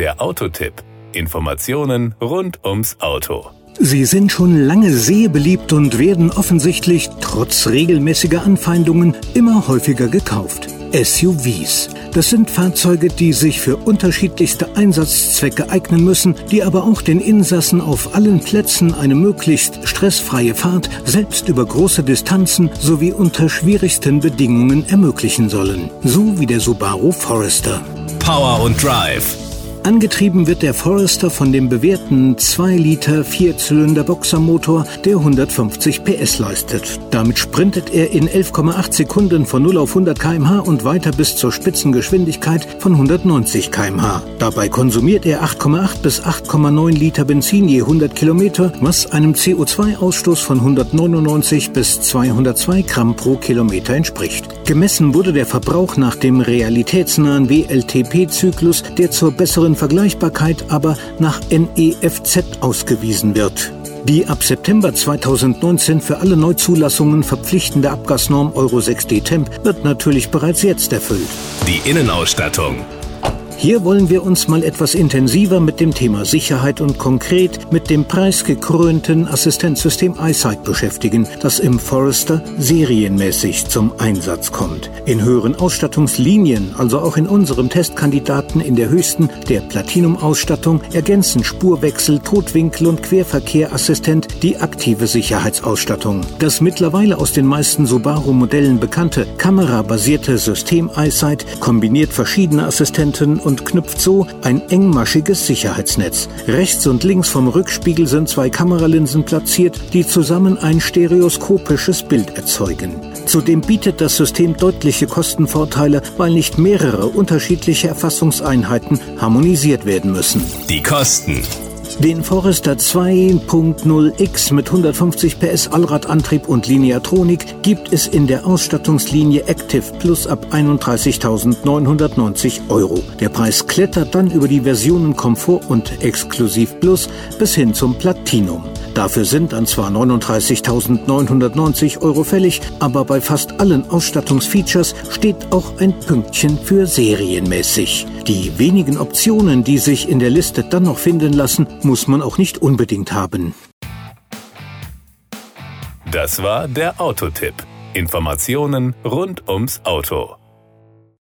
Der Autotipp. Informationen rund ums Auto. Sie sind schon lange sehr beliebt und werden offensichtlich trotz regelmäßiger Anfeindungen immer häufiger gekauft. SUVs. Das sind Fahrzeuge, die sich für unterschiedlichste Einsatzzwecke eignen müssen, die aber auch den Insassen auf allen Plätzen eine möglichst stressfreie Fahrt, selbst über große Distanzen sowie unter schwierigsten Bedingungen ermöglichen sollen. So wie der Subaru Forester. Power und Drive Angetrieben wird der Forester von dem bewährten 2 Liter Vierzylinder Boxermotor, der 150 PS leistet. Damit sprintet er in 11,8 Sekunden von 0 auf 100 km/h und weiter bis zur Spitzengeschwindigkeit von 190 km/h. Dabei konsumiert er 8,8 bis 8,9 Liter Benzin je 100 Kilometer, was einem CO2-Ausstoß von 199 bis 202 Gramm pro Kilometer entspricht. Gemessen wurde der Verbrauch nach dem realitätsnahen WLTP-Zyklus, der zur besseren Vergleichbarkeit aber nach NEFZ ausgewiesen wird. Die ab September 2019 für alle Neuzulassungen verpflichtende Abgasnorm Euro 6D Temp wird natürlich bereits jetzt erfüllt. Die Innenausstattung hier wollen wir uns mal etwas intensiver mit dem Thema Sicherheit und konkret mit dem preisgekrönten Assistenzsystem iSight beschäftigen, das im Forester serienmäßig zum Einsatz kommt. In höheren Ausstattungslinien, also auch in unserem Testkandidaten in der höchsten, der Platinum-Ausstattung, ergänzen Spurwechsel, Totwinkel und Querverkehrassistent die aktive Sicherheitsausstattung. Das mittlerweile aus den meisten Subaru-Modellen bekannte kamerabasierte System iSight kombiniert verschiedene Assistenten und knüpft so ein engmaschiges Sicherheitsnetz. Rechts und links vom Rückspiegel sind zwei Kameralinsen platziert, die zusammen ein stereoskopisches Bild erzeugen. Zudem bietet das System deutliche Kostenvorteile, weil nicht mehrere unterschiedliche Erfassungseinheiten harmonisiert werden müssen. Die Kosten. Den Forester 2.0X mit 150 PS Allradantrieb und Lineatronik gibt es in der Ausstattungslinie Active Plus ab 31.990 Euro. Der Preis klettert dann über die Versionen Komfort und Exklusiv Plus bis hin zum Platinum. Dafür sind dann zwar 39.990 Euro fällig, aber bei fast allen Ausstattungsfeatures steht auch ein Pünktchen für serienmäßig. Die wenigen Optionen, die sich in der Liste dann noch finden lassen, muss man auch nicht unbedingt haben. Das war der Autotipp. Informationen rund ums Auto.